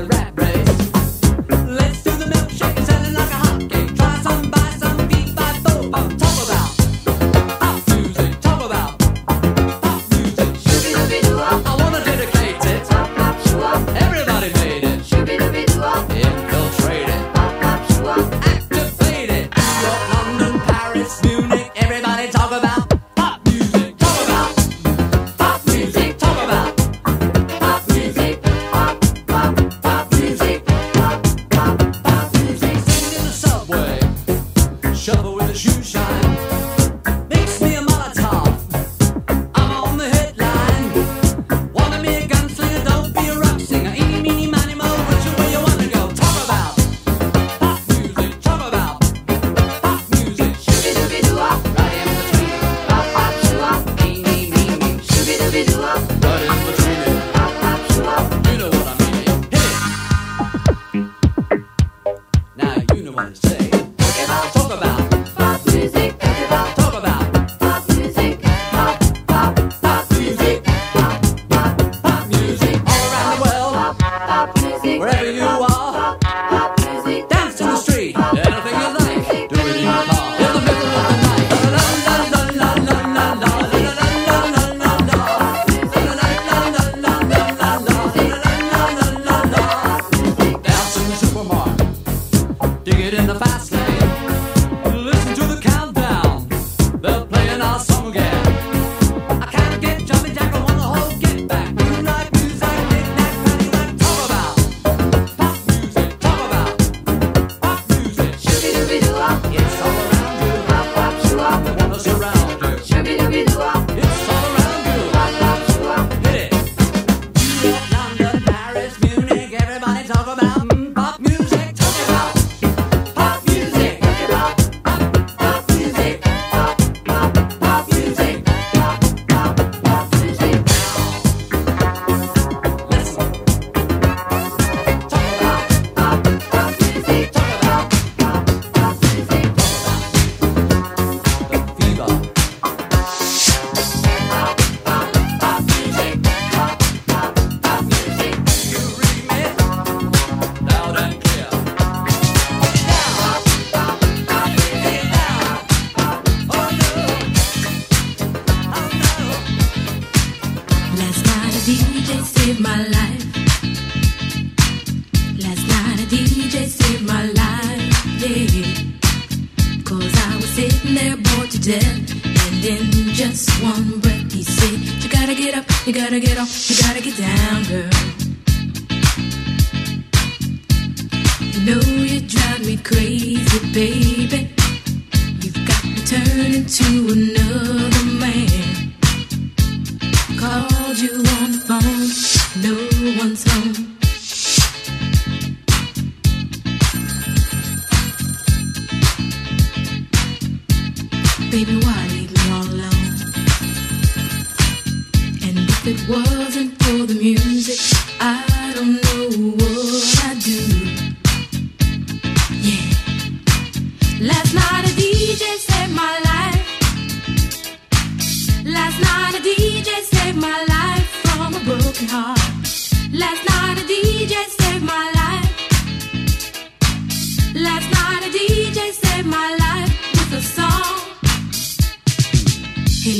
the rap.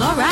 All right.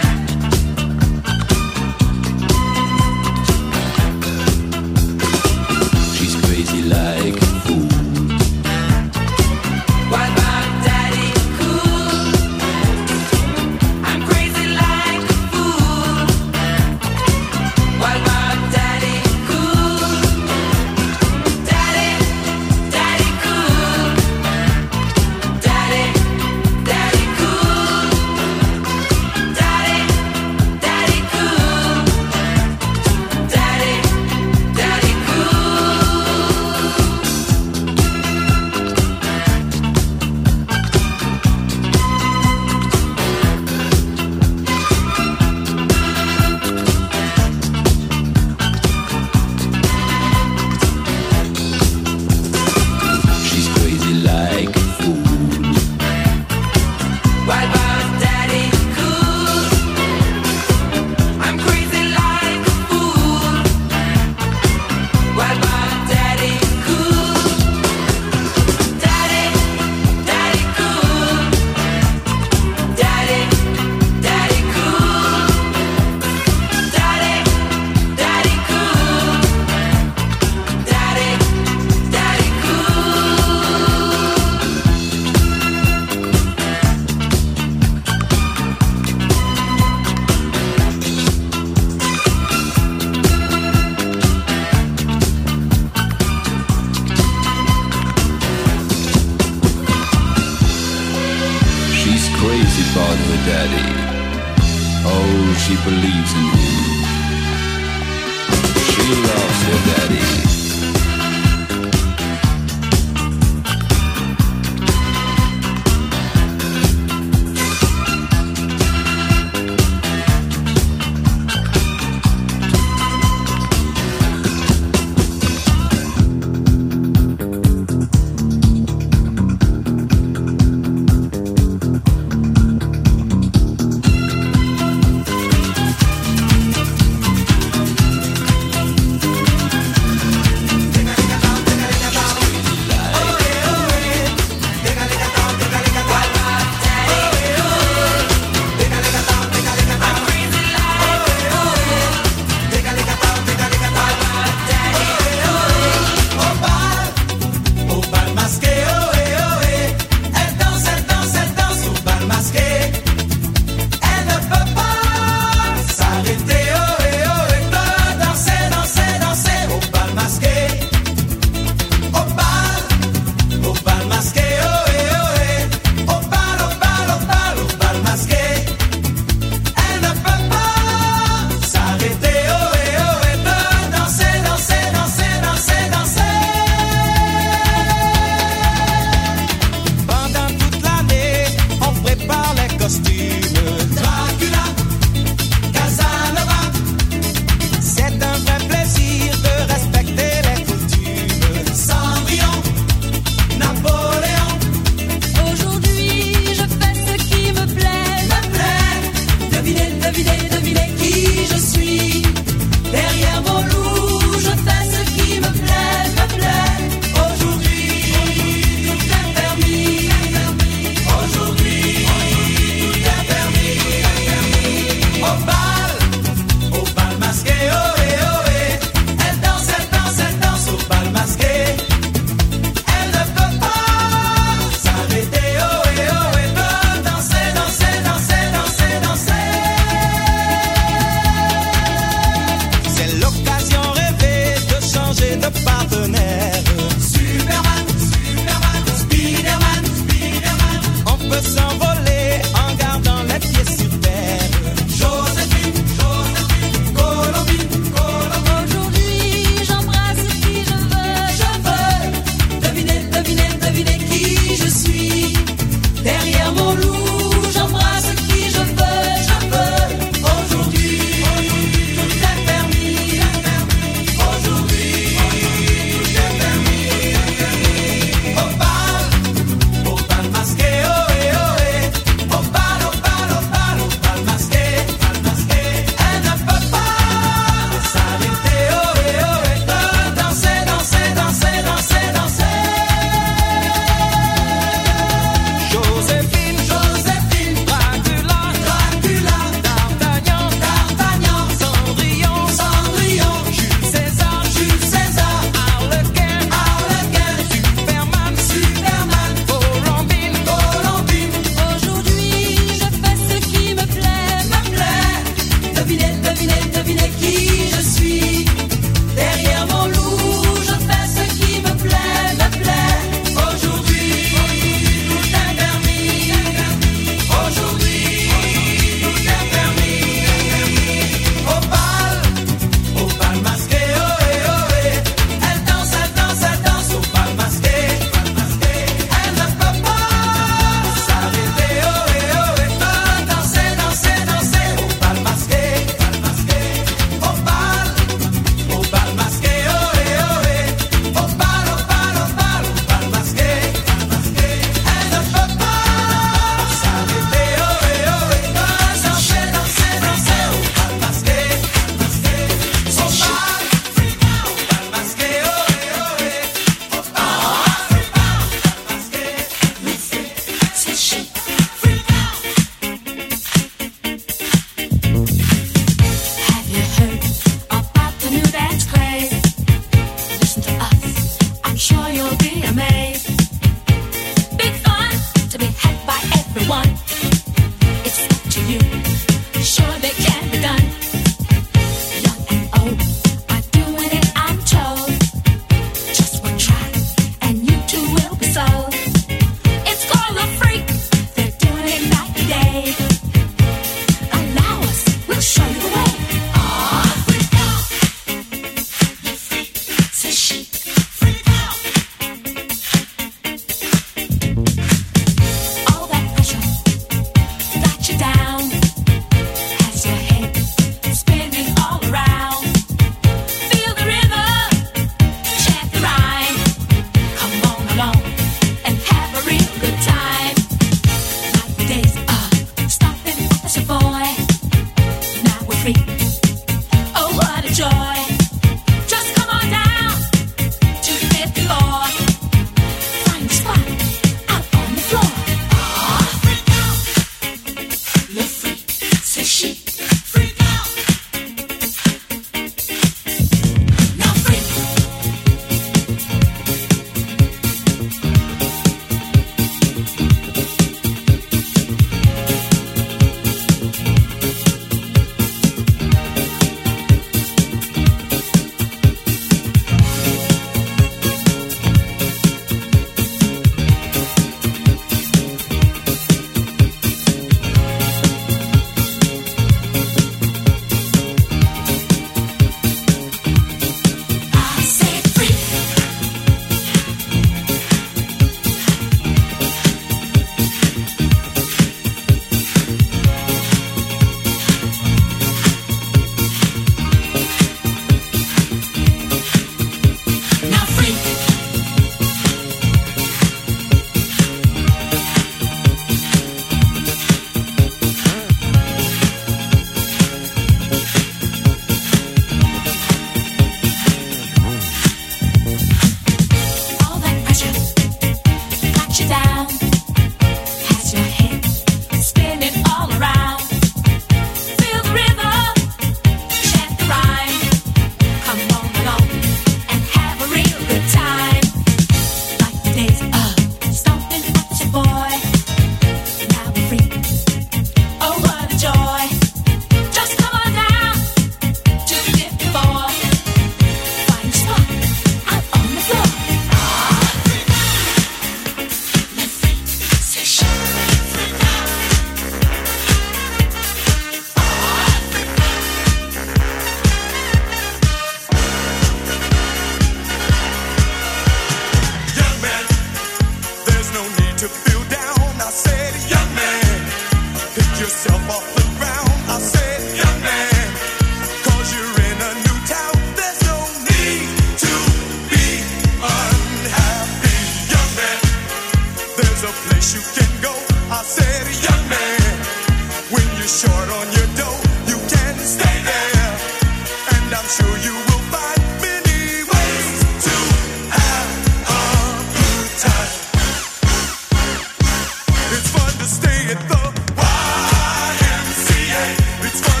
It's fun.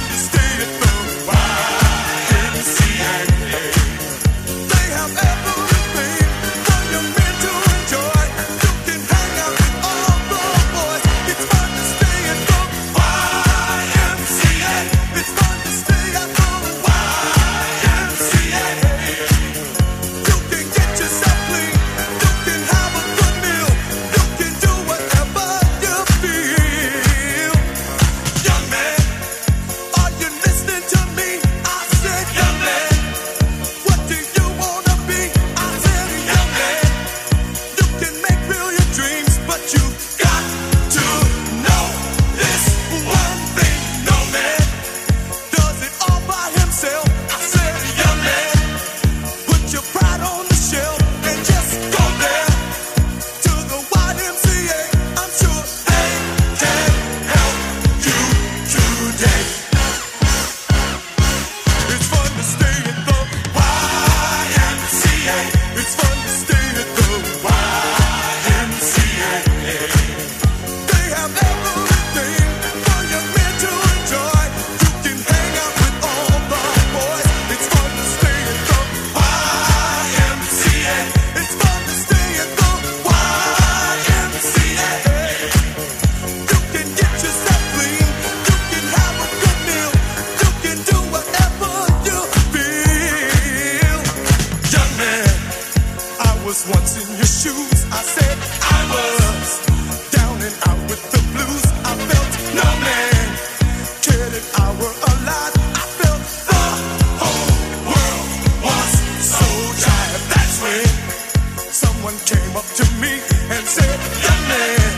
someone came up to me and said, Young man,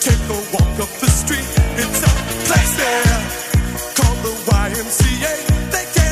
take a walk up the street. It's a place there called the YMCA. They can't.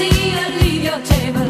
see you leave your table.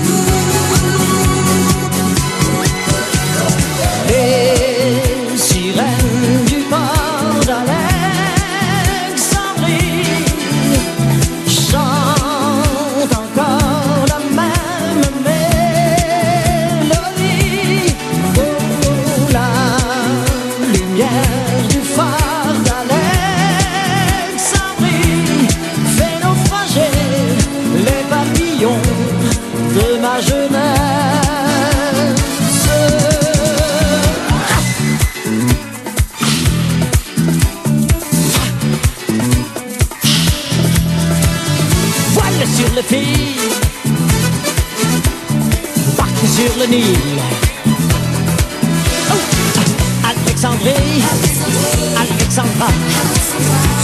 phare d'Alexandrie fait naufrager les papillons de ma jeunesse. Voile sur le pays, barque sur le Nil.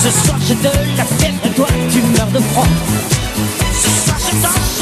Ce soir j'ai de la fièvre et toi tu meurs de froid. Ce soir je